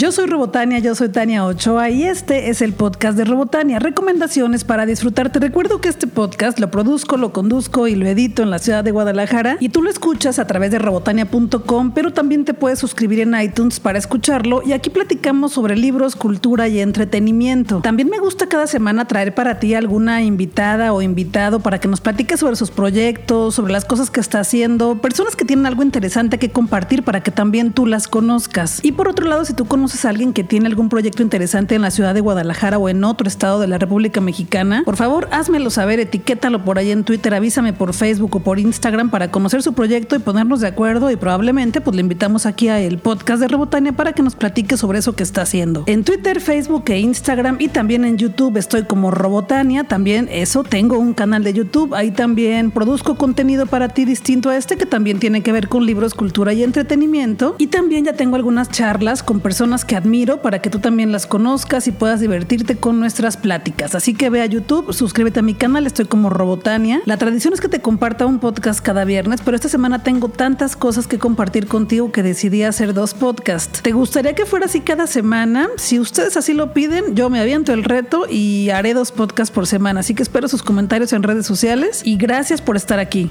Yo soy Robotania, yo soy Tania Ochoa y este es el podcast de Robotania, recomendaciones para disfrutar. Te recuerdo que este podcast lo produzco, lo conduzco y lo edito en la ciudad de Guadalajara y tú lo escuchas a través de robotania.com, pero también te puedes suscribir en iTunes para escucharlo y aquí platicamos sobre libros, cultura y entretenimiento. También me gusta cada semana traer para ti alguna invitada o invitado para que nos platique sobre sus proyectos, sobre las cosas que está haciendo, personas que tienen algo interesante que compartir para que también tú las conozcas. Y por otro lado, si tú conoces a alguien que tiene algún proyecto interesante en la ciudad de Guadalajara o en otro estado de la República Mexicana, por favor házmelo saber, etiquétalo por ahí en Twitter, avísame por Facebook o por Instagram para conocer su proyecto y ponernos de acuerdo y probablemente pues le invitamos aquí a el podcast de Rebotania para que nos platique sobre eso que está haciendo. En Twitter, Facebook e Instagram y también en YouTube estoy como Robotania, también eso, tengo un canal de YouTube, ahí también produzco contenido para ti distinto a este que también tiene que ver con libros, cultura y entretenimiento y también ya tengo algunas charlas con personas que admiro para que tú también las conozcas y puedas divertirte con nuestras pláticas. Así que ve a YouTube, suscríbete a mi canal, estoy como Robotania. La tradición es que te comparta un podcast cada viernes, pero esta semana tengo tantas cosas que compartir contigo que decidí hacer dos podcasts. ¿Te gustaría que fuera así cada semana? Si ustedes así lo piden, yo me aviento el reto y haré dos podcasts por semana. Así que espero sus comentarios en redes sociales y gracias por estar aquí.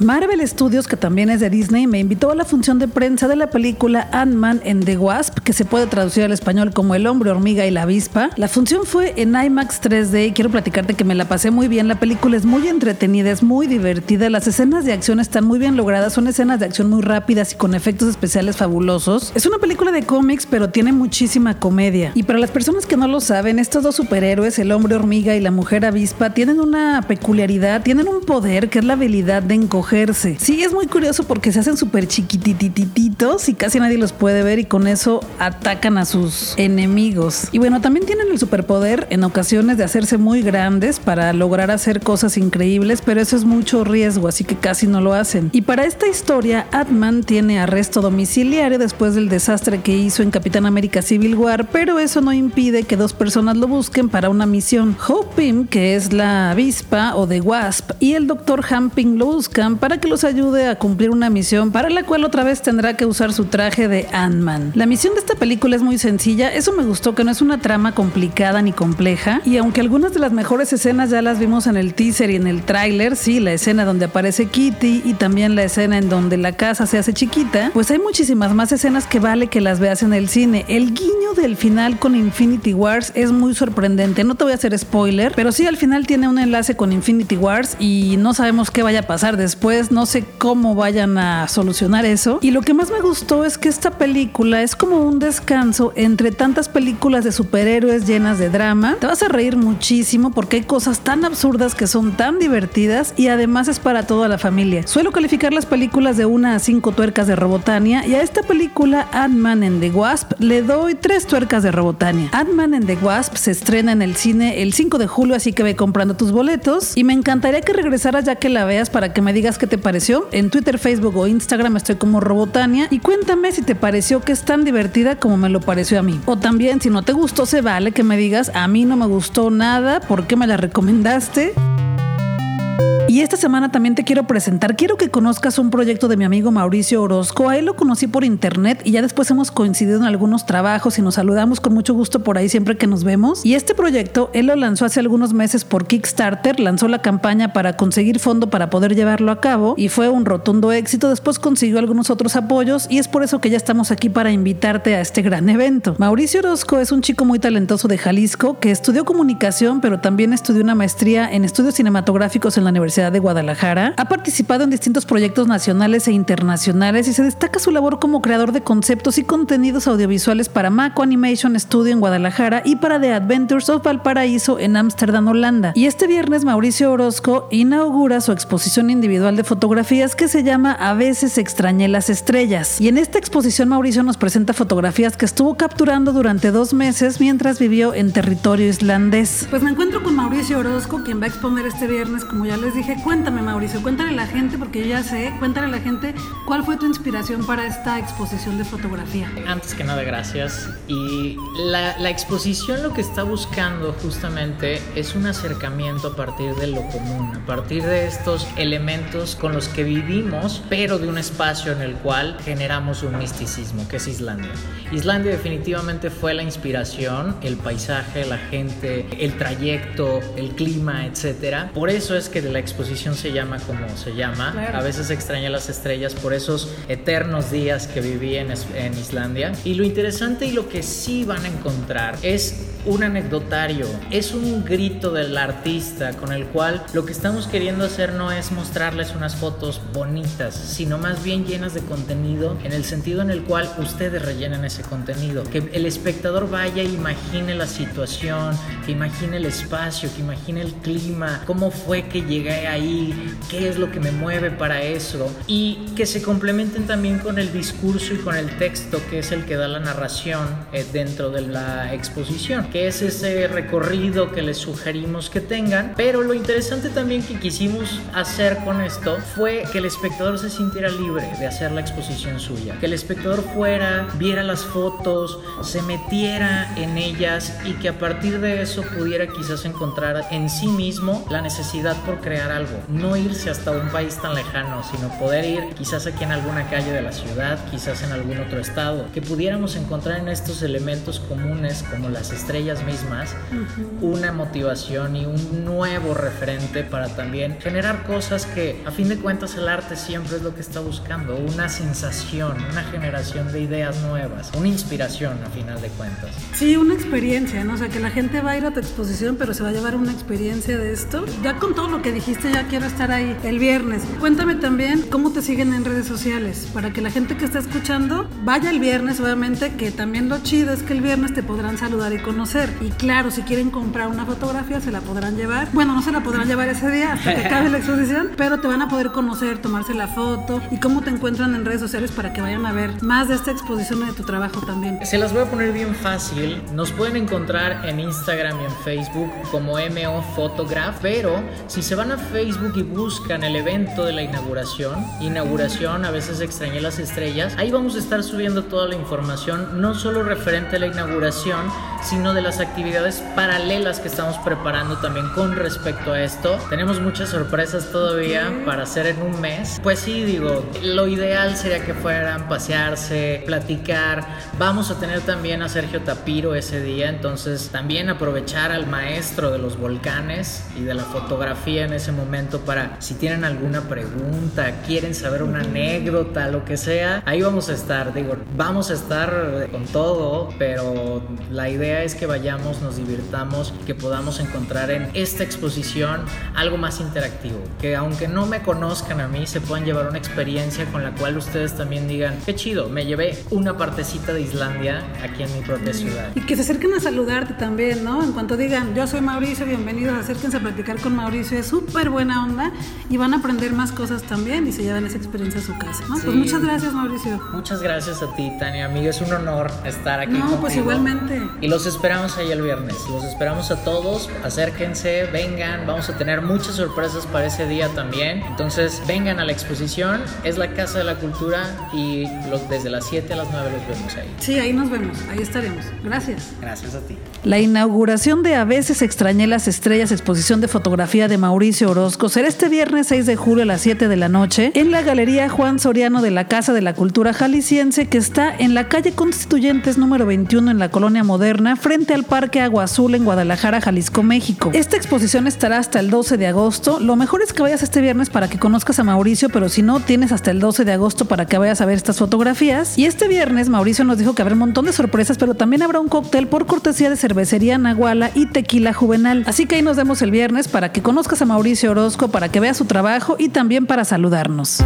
Marvel Studios, que también es de Disney, me invitó a la función de prensa de la película Ant-Man and the Wasp, que se puede traducir al español como El hombre hormiga y la avispa. La función fue en IMAX 3D y quiero platicarte que me la pasé muy bien. La película es muy entretenida, es muy divertida, las escenas de acción están muy bien logradas, son escenas de acción muy rápidas y con efectos especiales fabulosos. Es una película de cómics, pero tiene muchísima comedia. Y para las personas que no lo saben, estos dos superhéroes, el hombre hormiga y la mujer avispa, tienen una peculiaridad, tienen un poder que es la habilidad de encoger Sí, es muy curioso porque se hacen súper chiquititititos y casi nadie los puede ver y con eso atacan a sus enemigos. Y bueno, también tienen el superpoder en ocasiones de hacerse muy grandes para lograr hacer cosas increíbles, pero eso es mucho riesgo, así que casi no lo hacen. Y para esta historia, Atman tiene arresto domiciliario después del desastre que hizo en Capitán América Civil War, pero eso no impide que dos personas lo busquen para una misión. Hope Pym, que es la avispa o de Wasp, y el Dr. Hamping lo buscan para que los ayude a cumplir una misión para la cual otra vez tendrá que usar su traje de Ant-Man. La misión de esta película es muy sencilla, eso me gustó que no es una trama complicada ni compleja y aunque algunas de las mejores escenas ya las vimos en el teaser y en el tráiler, sí, la escena donde aparece Kitty y también la escena en donde la casa se hace chiquita, pues hay muchísimas más escenas que vale que las veas en el cine. El guiño del final con Infinity Wars es muy sorprendente, no te voy a hacer spoiler, pero sí al final tiene un enlace con Infinity Wars y no sabemos qué vaya a pasar después no sé cómo vayan a solucionar eso. Y lo que más me gustó es que esta película es como un descanso entre tantas películas de superhéroes llenas de drama. Te vas a reír muchísimo porque hay cosas tan absurdas que son tan divertidas y además es para toda la familia. Suelo calificar las películas de una a cinco tuercas de Robotania y a esta película Ant-Man and the Wasp le doy tres tuercas de Robotania. Ant-Man and the Wasp se estrena en el cine el 5 de julio, así que ve comprando tus boletos y me encantaría que regresaras ya que la veas para que me digas qué te pareció. En Twitter, Facebook o Instagram estoy como Robotania y cuéntame si te pareció que es tan divertida como me lo pareció a mí. O también si no te gustó, se vale que me digas, a mí no me gustó nada, ¿por qué me la recomendaste? Y esta semana también te quiero presentar, quiero que conozcas un proyecto de mi amigo Mauricio Orozco. A él lo conocí por internet y ya después hemos coincidido en algunos trabajos y nos saludamos con mucho gusto por ahí siempre que nos vemos. Y este proyecto él lo lanzó hace algunos meses por Kickstarter, lanzó la campaña para conseguir fondo para poder llevarlo a cabo y fue un rotundo éxito. Después consiguió algunos otros apoyos y es por eso que ya estamos aquí para invitarte a este gran evento. Mauricio Orozco es un chico muy talentoso de Jalisco que estudió comunicación, pero también estudió una maestría en estudios cinematográficos en la Universidad de Guadalajara. Ha participado en distintos proyectos nacionales e internacionales y se destaca su labor como creador de conceptos y contenidos audiovisuales para Mako Animation Studio en Guadalajara y para The Adventures of Valparaíso en Ámsterdam, Holanda. Y este viernes Mauricio Orozco inaugura su exposición individual de fotografías que se llama A veces extrañé las estrellas. Y en esta exposición Mauricio nos presenta fotografías que estuvo capturando durante dos meses mientras vivió en territorio islandés. Pues me encuentro con Mauricio Orozco, quien va a exponer este viernes, como ya les dije, dije, cuéntame Mauricio, cuéntale a la gente, porque yo ya sé, cuéntale a la gente cuál fue tu inspiración para esta exposición de fotografía. Antes que nada, gracias. Y la, la exposición lo que está buscando justamente es un acercamiento a partir de lo común, a partir de estos elementos con los que vivimos, pero de un espacio en el cual generamos un misticismo, que es Islandia. Islandia definitivamente fue la inspiración, el paisaje, la gente, el trayecto, el clima, etc. Por eso es que la exposición se llama como se llama. A veces extraña las estrellas por esos eternos días que viví en, en Islandia. Y lo interesante y lo que sí van a encontrar es un anecdotario, es un grito del artista con el cual lo que estamos queriendo hacer no es mostrarles unas fotos bonitas, sino más bien llenas de contenido en el sentido en el cual ustedes rellenan ese contenido, que el espectador vaya e imagine la situación, que imagine el espacio, que imagine el clima, cómo fue que llegué ahí, qué es lo que me mueve para eso. Y que se complementen también con el discurso y con el texto que es el que da la narración eh, dentro de la exposición, que es ese recorrido que les sugerimos que tengan, pero lo interesante también que quisimos hacer con esto fue que el espectador se sintiera libre de hacer la exposición suya, que el espectador fuera, viera las fotos, se metiera en ellas y que a partir de eso pudiera quizás encontrar en sí mismo la necesidad por crear algo, no irse hasta un país tan lejano, sino poder ir quizás aquí en alguna calle de la ciudad, quizás en algún otro estado, que pudiéramos encontrar en estos elementos comunes como las estrellas mismas una motivación y un nuevo referente para también generar cosas que a fin de cuentas el arte siempre es lo que está buscando, una sensación, una generación de ideas nuevas, una inspiración a final de cuentas. Sí, una experiencia, ¿no? O sea, que la gente va a ir a tu exposición, pero se va a llevar una experiencia de esto. Ya con todo lo que dijiste, ya quiero estar ahí el viernes. Cuéntame también cómo te siguen en redes sociales, para que la gente que está escuchando vaya el viernes, obviamente, que también lo chido es que el viernes te podrán saludar y conocer. Y claro, si quieren comprar una fotografía, se la podrán llevar. Bueno, no se la podrán llevar ese día hasta que acabe la exposición, pero te van a poder conocer, tomarse la foto y cómo te encuentran en redes sociales para que vayan a ver más de esta exposición de tu trabajo también. Se las voy a poner bien fácil. Nos pueden encontrar en Instagram y en Facebook como MO Photograph, pero si se van a Facebook y buscan el evento de la inauguración, inauguración, a veces extrañé las estrellas, ahí vamos a estar subiendo toda la información, no solo referente a la inauguración, sino de las actividades paralelas que estamos preparando también con respecto a esto. Tenemos muchas sorpresas todavía para hacer en un mes. Pues sí, digo, lo ideal sería que fueran pasearse, platicar. Vamos a tener también a Sergio Tapiro ese día, entonces también aprovechar al maestro de los volcanes y de la fotografía en ese momento para si tienen alguna pregunta, quieren saber una anécdota, lo que sea, ahí vamos a estar. Digo, vamos a estar con todo, pero la idea es que vayamos, nos divirtamos, que podamos encontrar en esta exposición algo más interactivo, que aunque no me conozcan a mí, se puedan llevar una experiencia con la cual ustedes también digan, qué chido, me llevé una partecita de Islandia aquí en mi propia ciudad. Y que se acerquen a saludarte también, ¿no? En cuanto digan, yo soy Mauricio, bienvenidos, acérquense a platicar con Mauricio, es súper buena onda y van a aprender más cosas también y se llevan esa experiencia a su casa, ¿no? Pues muchas gracias, Mauricio. Muchas gracias a ti, Tania, amigo, es un honor estar aquí. No, pues igualmente. Y los esperamos ahí el viernes, los esperamos a todos, acérquense, vengan, vamos a tener muchas sorpresas para ese día también, entonces vengan a la exposición, es la Casa de la Cultura y los, desde las 7 a las 9 los vemos ahí. Sí, ahí nos vemos, ahí estaremos. Gracias. Gracias a ti. La inauguración de A veces extrañé las estrellas, exposición de fotografía de Mauricio Orozco, será este viernes 6 de julio a las 7 de la noche en la Galería Juan Soriano de la Casa de la Cultura Jalisciense que está en la calle Constituyentes número 21 en la Colonia Moderna frente al Parque Agua Azul en Guadalajara, Jalisco, México. Esta exposición estará hasta el 12 de agosto. Lo mejor es que vayas este viernes para que conozcas a Mauricio, pero si no, tienes hasta el 12 de agosto para que vayas a ver estas fotografías. Y este viernes Mauricio nos dijo que habrá un montón de sorpresas, pero también habrá un cóctel por cortesía de cervecería Nahuala y tequila juvenal. Así que ahí nos vemos el viernes para que conozcas a Mauricio Orozco, para que veas su trabajo y también para saludarnos.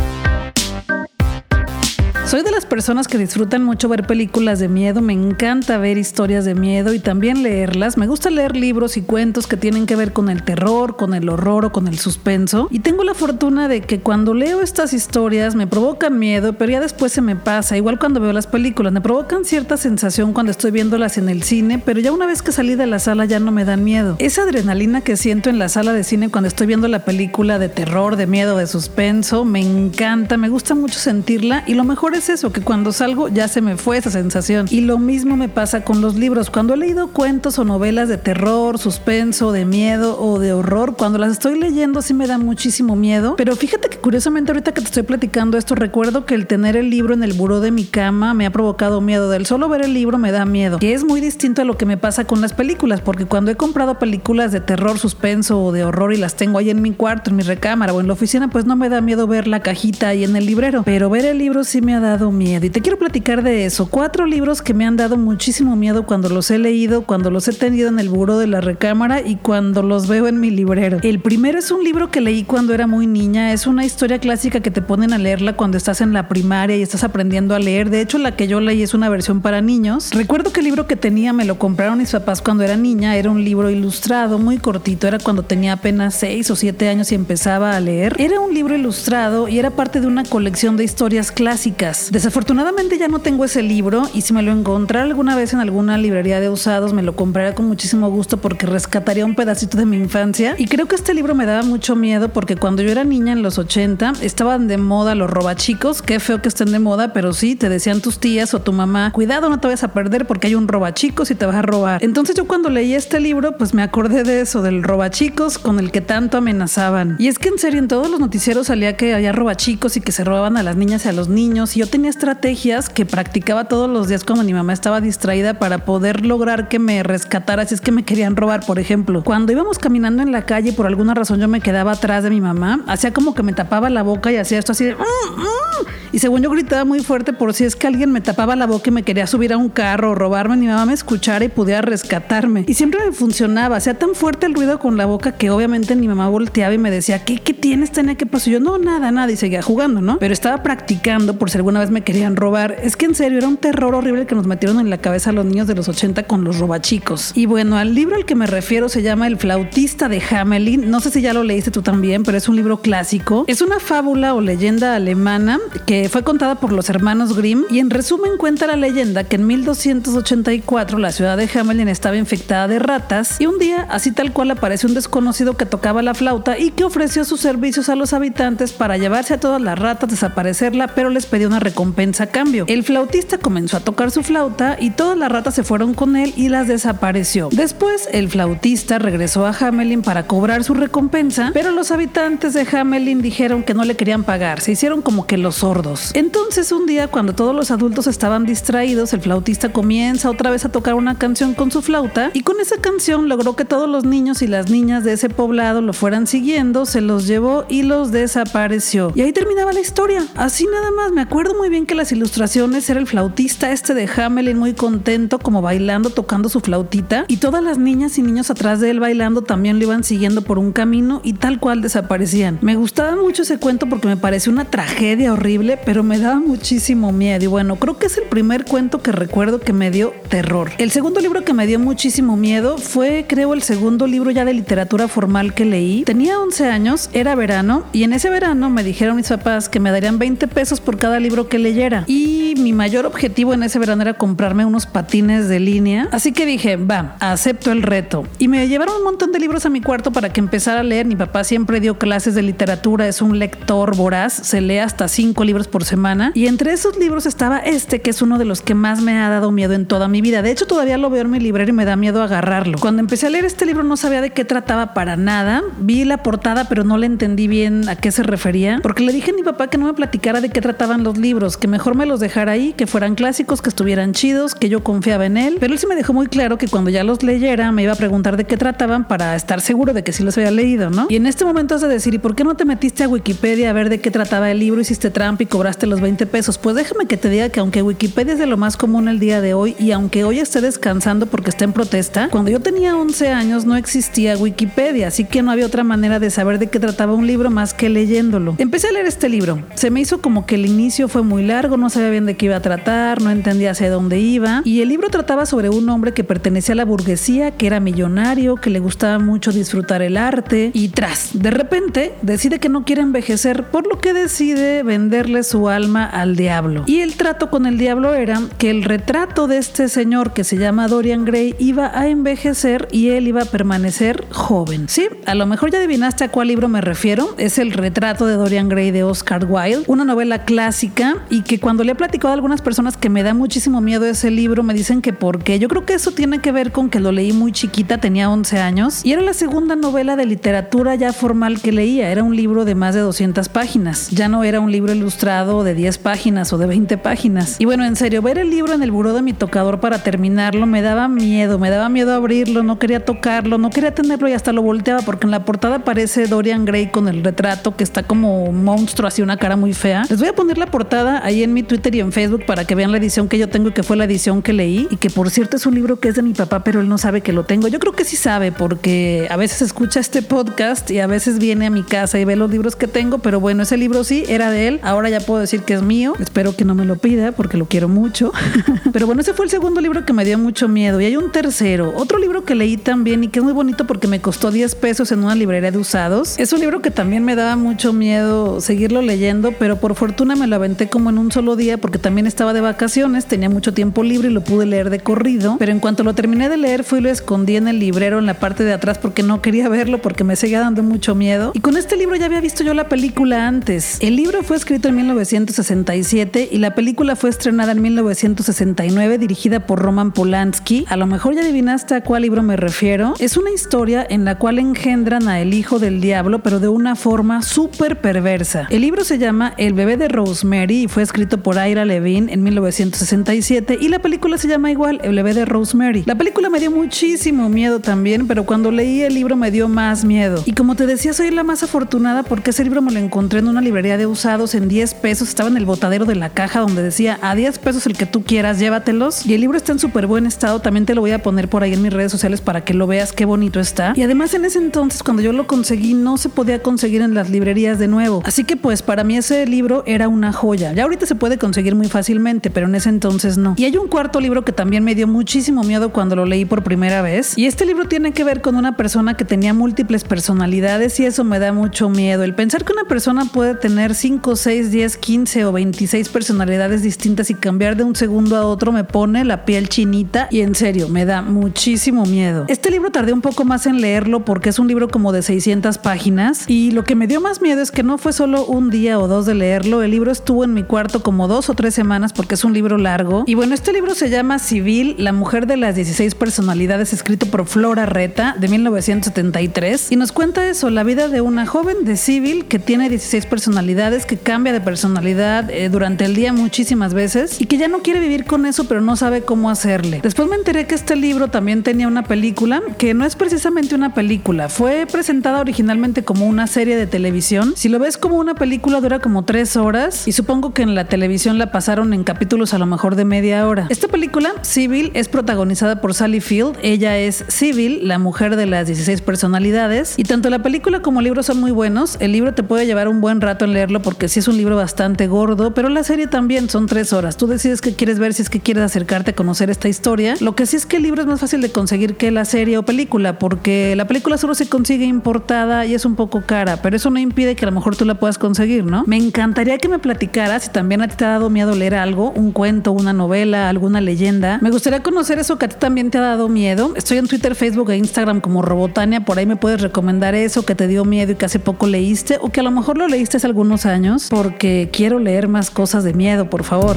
Personas que disfrutan mucho ver películas de miedo, me encanta ver historias de miedo y también leerlas. Me gusta leer libros y cuentos que tienen que ver con el terror, con el horror o con el suspenso. Y tengo la fortuna de que cuando leo estas historias me provocan miedo, pero ya después se me pasa. Igual cuando veo las películas, me provocan cierta sensación cuando estoy viéndolas en el cine, pero ya una vez que salí de la sala ya no me dan miedo. Esa adrenalina que siento en la sala de cine cuando estoy viendo la película de terror, de miedo, de suspenso, me encanta, me gusta mucho sentirla y lo mejor es eso, que cuando salgo ya se me fue esa sensación. Y lo mismo me pasa con los libros. Cuando he leído cuentos o novelas de terror, suspenso, de miedo o de horror, cuando las estoy leyendo sí me da muchísimo miedo. Pero fíjate que curiosamente ahorita que te estoy platicando esto, recuerdo que el tener el libro en el buró de mi cama me ha provocado miedo. Del solo ver el libro me da miedo. Que es muy distinto a lo que me pasa con las películas, porque cuando he comprado películas de terror, suspenso o de horror y las tengo ahí en mi cuarto, en mi recámara o en la oficina, pues no me da miedo ver la cajita ahí en el librero. Pero ver el libro sí me ha dado miedo. Y te quiero platicar de eso. Cuatro libros que me han dado muchísimo miedo cuando los he leído, cuando los he tenido en el buró de la recámara y cuando los veo en mi librero. El primero es un libro que leí cuando era muy niña. Es una historia clásica que te ponen a leerla cuando estás en la primaria y estás aprendiendo a leer. De hecho, la que yo leí es una versión para niños. Recuerdo que el libro que tenía me lo compraron mis papás cuando era niña. Era un libro ilustrado, muy cortito. Era cuando tenía apenas seis o siete años y empezaba a leer. Era un libro ilustrado y era parte de una colección de historias clásicas. Desafortunadamente ya no tengo ese libro y si me lo encontrara alguna vez en alguna librería de usados me lo compraría con muchísimo gusto porque rescataría un pedacito de mi infancia. Y creo que este libro me daba mucho miedo porque cuando yo era niña en los 80 estaban de moda los robachicos. Qué feo que estén de moda, pero sí, te decían tus tías o tu mamá, cuidado, no te vayas a perder porque hay un robachicos y te vas a robar. Entonces yo cuando leí este libro pues me acordé de eso, del robachicos con el que tanto amenazaban. Y es que en serio en todos los noticieros salía que había robachicos y que se robaban a las niñas y a los niños. Y yo tenía estrategias que practicaba todos los días cuando mi mamá estaba distraída para poder lograr que me rescatara si es que me querían robar, por ejemplo. Cuando íbamos caminando en la calle, por alguna razón yo me quedaba atrás de mi mamá, hacía como que me tapaba la boca y hacía esto así de... Mm, mm". Y según yo gritaba muy fuerte por si es que alguien me tapaba la boca y me quería subir a un carro o robarme, mi mamá me escuchara y pudiera rescatarme. Y siempre me funcionaba, hacía tan fuerte el ruido con la boca que obviamente mi mamá volteaba y me decía, ¿qué, qué tienes, Tania? ¿Qué pasó? Y yo, no, nada, nada. Y seguía jugando, ¿no? Pero estaba practicando por si alguna vez me querían robar. Es que en serio, era un terror horrible que nos metieron en la cabeza a los niños de los 80 con los robachicos. Y bueno, al libro al que me refiero se llama El flautista de Hamelin. No sé si ya lo leíste tú también, pero es un libro clásico. Es una fábula o leyenda alemana que fue contada por los hermanos Grimm y en resumen cuenta la leyenda que en 1284 la ciudad de Hamelin estaba infectada de ratas y un día, así tal cual, apareció un desconocido que tocaba la flauta y que ofreció sus servicios a los habitantes para llevarse a todas las ratas, desaparecerla, pero les pedía una recompensa a cambio. El flautista comenzó a tocar su flauta y todas las ratas se fueron con él y las desapareció. Después, el flautista regresó a Hamelin para cobrar su recompensa, pero los habitantes de Hamelin dijeron que no le querían pagar, se hicieron como que los sordos. Entonces, un día, cuando todos los adultos estaban distraídos, el flautista comienza otra vez a tocar una canción con su flauta y con esa canción logró que todos los niños y las niñas de ese poblado lo fueran siguiendo, se los llevó y los desapareció. Y ahí terminaba la historia. Así nada más. Me acuerdo muy bien que las ilustraciones era el flautista este de Hamelin muy contento como bailando, tocando su flautita y todas las niñas y niños atrás de él bailando también lo iban siguiendo por un camino y tal cual desaparecían. Me gustaba mucho ese cuento porque me pareció una tragedia horrible, pero me daba muchísimo miedo. Y bueno, creo que es el primer cuento que recuerdo que me dio terror. El segundo libro que me dio muchísimo miedo fue, creo, el segundo libro ya de literatura formal que leí. Tenía 11 años, era verano, y en ese verano me dijeron mis papás que me darían 20 pesos por cada libro que leyera. Y mi mayor objetivo en ese verano era comprarme unos patines de línea. Así que dije, va, acepto el reto. Y me llevaron un montón de libros a mi cuarto para que empezara a leer. Mi papá siempre dio clases de literatura, es un lector voraz, se lee hasta 5 libros por semana. Y entre esos libros estaba este, que es uno de los que más me ha dado miedo en toda mi vida. De hecho, todavía lo veo en mi librero y me da miedo agarrarlo. Cuando empecé a leer este libro no sabía de qué trataba para nada. Vi la portada, pero no le entendí bien a qué se refería, porque le dije a mi papá que no me platicara de qué trataban los libros, que mejor me los dejara ahí, que fueran clásicos, que estuvieran chidos, que yo confiaba en él. Pero él sí me dejó muy claro que cuando ya los leyera me iba a preguntar de qué trataban para estar seguro de que sí los había leído, ¿no? Y en este momento has de decir, ¿y por qué no te metiste a Wikipedia a ver de qué trataba el libro? Hiciste trampa y cobraste los 20 pesos. Pues déjame que te diga que aunque Wikipedia es de lo más común el día de hoy y aunque hoy esté descansando porque está en protesta, cuando yo tenía 11 años no existía Wikipedia, así que no había otra manera de saber de qué trataba un libro más que leyéndolo. Empecé a leer este libro. Se me hizo como que el inicio fue muy largo, no sabía bien de qué iba a tratar, no entendía hacia dónde iba. Y el libro trataba sobre un hombre que pertenecía a la burguesía, que era millonario, que le gustaba mucho disfrutar el arte y tras, de repente decide que no quiere envejecer, por lo que decide venderle su alma al diablo. Y el trato con el diablo era que el retrato de este señor que se llama Dorian Gray iba a envejecer y él iba a permanecer joven. Sí, a lo mejor ya adivinaste a cuál libro me refiero. Es el retrato de Dorian Gray de Oscar Wilde, una novela clásica y que cuando le he platicado a algunas personas que me da muchísimo miedo ese libro, me dicen que porque yo creo que eso tiene que ver con que lo leí muy chiquita, tenía 11 años y era la segunda novela de literatura ya formal que leía. Era un libro de más de 200 páginas. Ya no era un libro ilustrado de 10 páginas o de 20 páginas. Y bueno, en serio, ver el libro en el buró de mi tocador para terminarlo me daba miedo, me daba miedo abrirlo, no quería tocarlo, no quería tenerlo y hasta lo volteaba porque en la portada aparece Dorian Gray con el retrato que está como un monstruo, así una cara muy fea. Les voy a poner la portada ahí en mi Twitter y en Facebook para que vean la edición que yo tengo y que fue la edición que leí y que por cierto es un libro que es de mi papá, pero él no sabe que lo tengo. Yo creo que sí sabe porque a veces escucha este podcast y a veces viene a mi casa y ve los libros que tengo, pero bueno, ese libro sí era de él. Ahora ya puedo decir que es mío. Espero que no me lo pida porque lo quiero mucho. pero bueno, ese fue el segundo libro que me dio mucho miedo. Y hay un tercero, otro libro que leí también y que es muy bonito porque me costó 10 pesos en una librería de usados. Es un libro que también me daba mucho miedo seguirlo leyendo, pero por fortuna me lo aventé como en un solo día porque también estaba de vacaciones, tenía mucho tiempo libre y lo pude leer de corrido. Pero en cuanto lo terminé de leer, fui y lo escondí en el librero en la parte de atrás porque no quería verlo porque me seguía dando mucho miedo. Y con este libro ya había visto yo la película antes. El libro fue escrito en 1967 y la película fue estrenada en 1969 dirigida por Roman Polanski. A lo mejor ya adivinaste a cuál libro me refiero. Es una historia en la cual engendran a el hijo del diablo pero de una forma súper perversa. El libro se llama El bebé de Rosemary y fue escrito por Ira Levine en 1967 y la película se llama igual El bebé de Rosemary. La película me dio muchísimo miedo también, pero cuando leí el libro me dio más miedo. Y como te decía, soy la más afortunada porque ese libro me lo encontré en una librería de usados en 10 pesos. Estaba en el botadero de la caja donde decía a 10 pesos el que tú quieras, llévatelos. Y el libro está en súper buen estado. También te lo voy a poner por ahí en mis redes sociales para que lo veas qué bonito está. Y además en ese entonces cuando yo lo conseguí no se podía conseguir en las librerías de nuevo. Así que pues para mí ese libro era una joya. Ya ahorita se puede conseguir muy fácilmente, pero en ese entonces no. Y hay un cuarto libro que también me dio muchísimo miedo cuando lo leí por primera vez. Y este libro tiene que ver con una persona que tenía múltiples personalidades y eso me da mucho miedo. El pensar que una persona puede tener 5, 6, 10, 15 o 26 personalidades distintas y cambiar de un segundo a otro me pone la piel chinita y en serio me da muchísimo miedo. Este libro tardé un poco más en leerlo porque es un libro como de 600 páginas y lo que me dio más miedo es que no fue solo un día o dos de leerlo, el libro estuvo en mi cuarto como dos o tres semanas porque es un libro largo. Y bueno, este libro se llama Civil, la mujer de las 16 personalidades, escrito por Flora Reta de 1973 y nos cuenta eso, la vida de una joven de Civil que tiene 16 personalidades, que cambia de personalidad eh, durante el día muchísimas veces y que ya no quiere vivir con eso pero no sabe cómo hacerle. Después me enteré que este libro también tenía una película que no es precisamente una película, fue presentada originalmente como una serie de televisión. Si lo ves como una película dura como tres horas y supongo que en la televisión la pasaron en capítulos a lo mejor de media hora. Esta película, Civil, es protagonizada por Sally Field. Ella es Civil, la mujer de las 16 personalidades. Y tanto la película como el libro son muy buenos. El libro te puede llevar un buen rato en leerlo porque sí es un libro bastante gordo, pero la serie también son tres horas. Tú decides qué quieres ver si es que quieres acercarte a conocer esta historia. Lo que sí es que el libro es más fácil de conseguir que la serie o película, porque la película solo se consigue importada y es un poco cara, pero eso no impide que a lo mejor tú la puedas conseguir, ¿no? Me encantaría que me platicaras si también a ti te ha dado miedo leer algo, un cuento, una novela, alguna leyenda. Me gustaría conocer eso que a ti también te ha dado miedo. Estoy en Twitter, Facebook e Instagram como Robotania, por ahí me puedes recomendar eso que te dio miedo y que hace poco leíste o que a lo mejor lo leíste hace algunos años, porque quiero leer más cosas de miedo, por favor.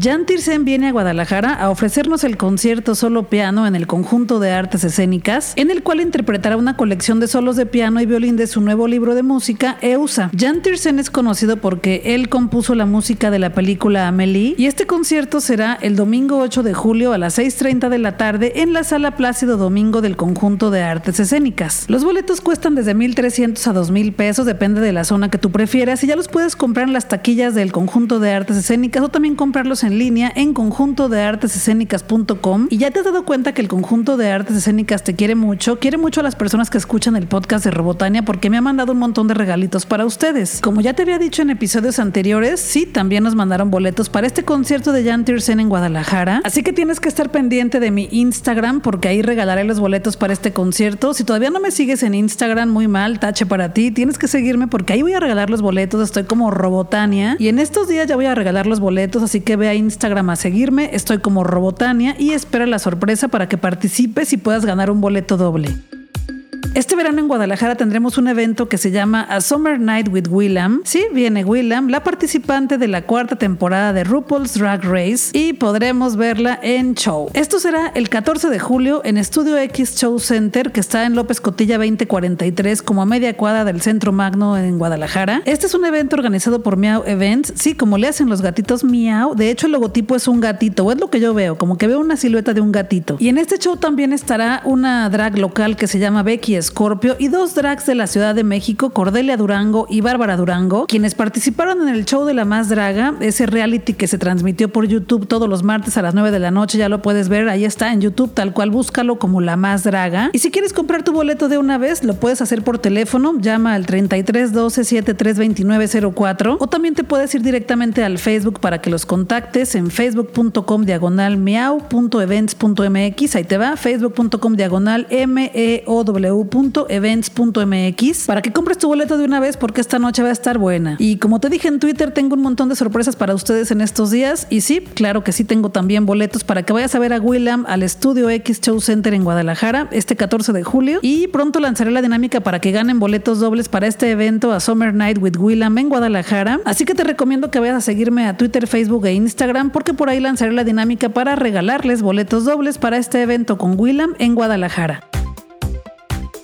Jan Tirsen viene a Guadalajara a ofrecernos el concierto solo piano en el conjunto de artes escénicas, en el cual interpretará una colección de solos de piano y violín de su nuevo libro de música, EUSA. Jan Tirsen es conocido porque él compuso la música de la película Amelie y este concierto será el domingo 8 de julio a las 6.30 de la tarde en la sala Plácido Domingo del conjunto de artes escénicas. Los boletos cuestan desde 1.300 a 2.000 pesos, depende de la zona que tú prefieras y ya los puedes comprar en las taquillas del conjunto de artes escénicas o también comprarlos en línea en conjunto de artesescénicas.com y ya te has dado cuenta que el conjunto de artes escénicas te quiere mucho, quiere mucho a las personas que escuchan el podcast de Robotania porque me ha mandado un montón de regalitos para ustedes. Como ya te había dicho en episodios anteriores, sí, también nos mandaron boletos para este concierto de Jan Tiersen en Guadalajara, así que tienes que estar pendiente de mi Instagram porque ahí regalaré los boletos para este concierto. Si todavía no me sigues en Instagram, muy mal, tache para ti, tienes que seguirme porque ahí voy a regalar los boletos, estoy como Robotania. Y en estos días ya voy a regalar los boletos, así que ve Instagram a seguirme. Estoy como Robotania y espera la sorpresa para que participes y puedas ganar un boleto doble. Este verano en Guadalajara tendremos un evento que se llama A Summer Night with Willam. Sí, viene Willam, la participante de la cuarta temporada de RuPaul's Drag Race, y podremos verla en show. Esto será el 14 de julio en Estudio X Show Center, que está en López Cotilla 2043, como a media cuadra del Centro Magno en Guadalajara. Este es un evento organizado por Meow Events. Sí, como le hacen los gatitos Meow. De hecho, el logotipo es un gatito, o es lo que yo veo, como que veo una silueta de un gatito. Y en este show también estará una drag local que se llama Becky Scorpio y dos drags de la Ciudad de México, Cordelia Durango y Bárbara Durango, quienes participaron en el show de La Más Draga, ese reality que se transmitió por YouTube todos los martes a las 9 de la noche, ya lo puedes ver, ahí está en YouTube, tal cual búscalo como La Más Draga. Y si quieres comprar tu boleto de una vez, lo puedes hacer por teléfono, llama al 33 12 73 29 04 o también te puedes ir directamente al Facebook para que los contactes en facebook.com diagonal meow.events.mx, ahí te va, facebook.com diagonal meow events.mx para que compres tu boleto de una vez porque esta noche va a estar buena. Y como te dije en Twitter, tengo un montón de sorpresas para ustedes en estos días. Y sí, claro que sí tengo también boletos para que vayas a ver a William al Estudio X Show Center en Guadalajara este 14 de julio. Y pronto lanzaré la dinámica para que ganen boletos dobles para este evento a Summer Night with William en Guadalajara. Así que te recomiendo que vayas a seguirme a Twitter, Facebook e Instagram porque por ahí lanzaré la dinámica para regalarles boletos dobles para este evento con William en Guadalajara.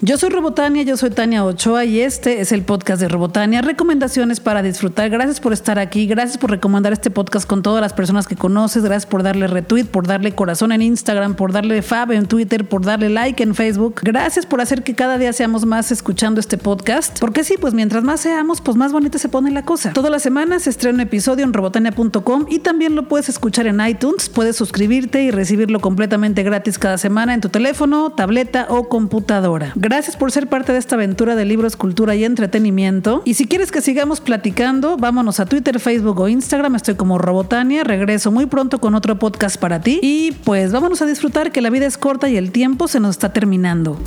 Yo soy Robotania, yo soy Tania Ochoa y este es el podcast de Robotania. Recomendaciones para disfrutar. Gracias por estar aquí, gracias por recomendar este podcast con todas las personas que conoces, gracias por darle retweet, por darle corazón en Instagram, por darle fab en Twitter, por darle like en Facebook. Gracias por hacer que cada día seamos más escuchando este podcast. Porque sí, pues mientras más seamos, pues más bonita se pone la cosa. Todas las semanas se estrena un episodio en robotania.com y también lo puedes escuchar en iTunes. Puedes suscribirte y recibirlo completamente gratis cada semana en tu teléfono, tableta o computadora. Gracias por ser parte de esta aventura de libros, cultura y entretenimiento. Y si quieres que sigamos platicando, vámonos a Twitter, Facebook o Instagram. Estoy como Robotania. Regreso muy pronto con otro podcast para ti. Y pues vámonos a disfrutar que la vida es corta y el tiempo se nos está terminando.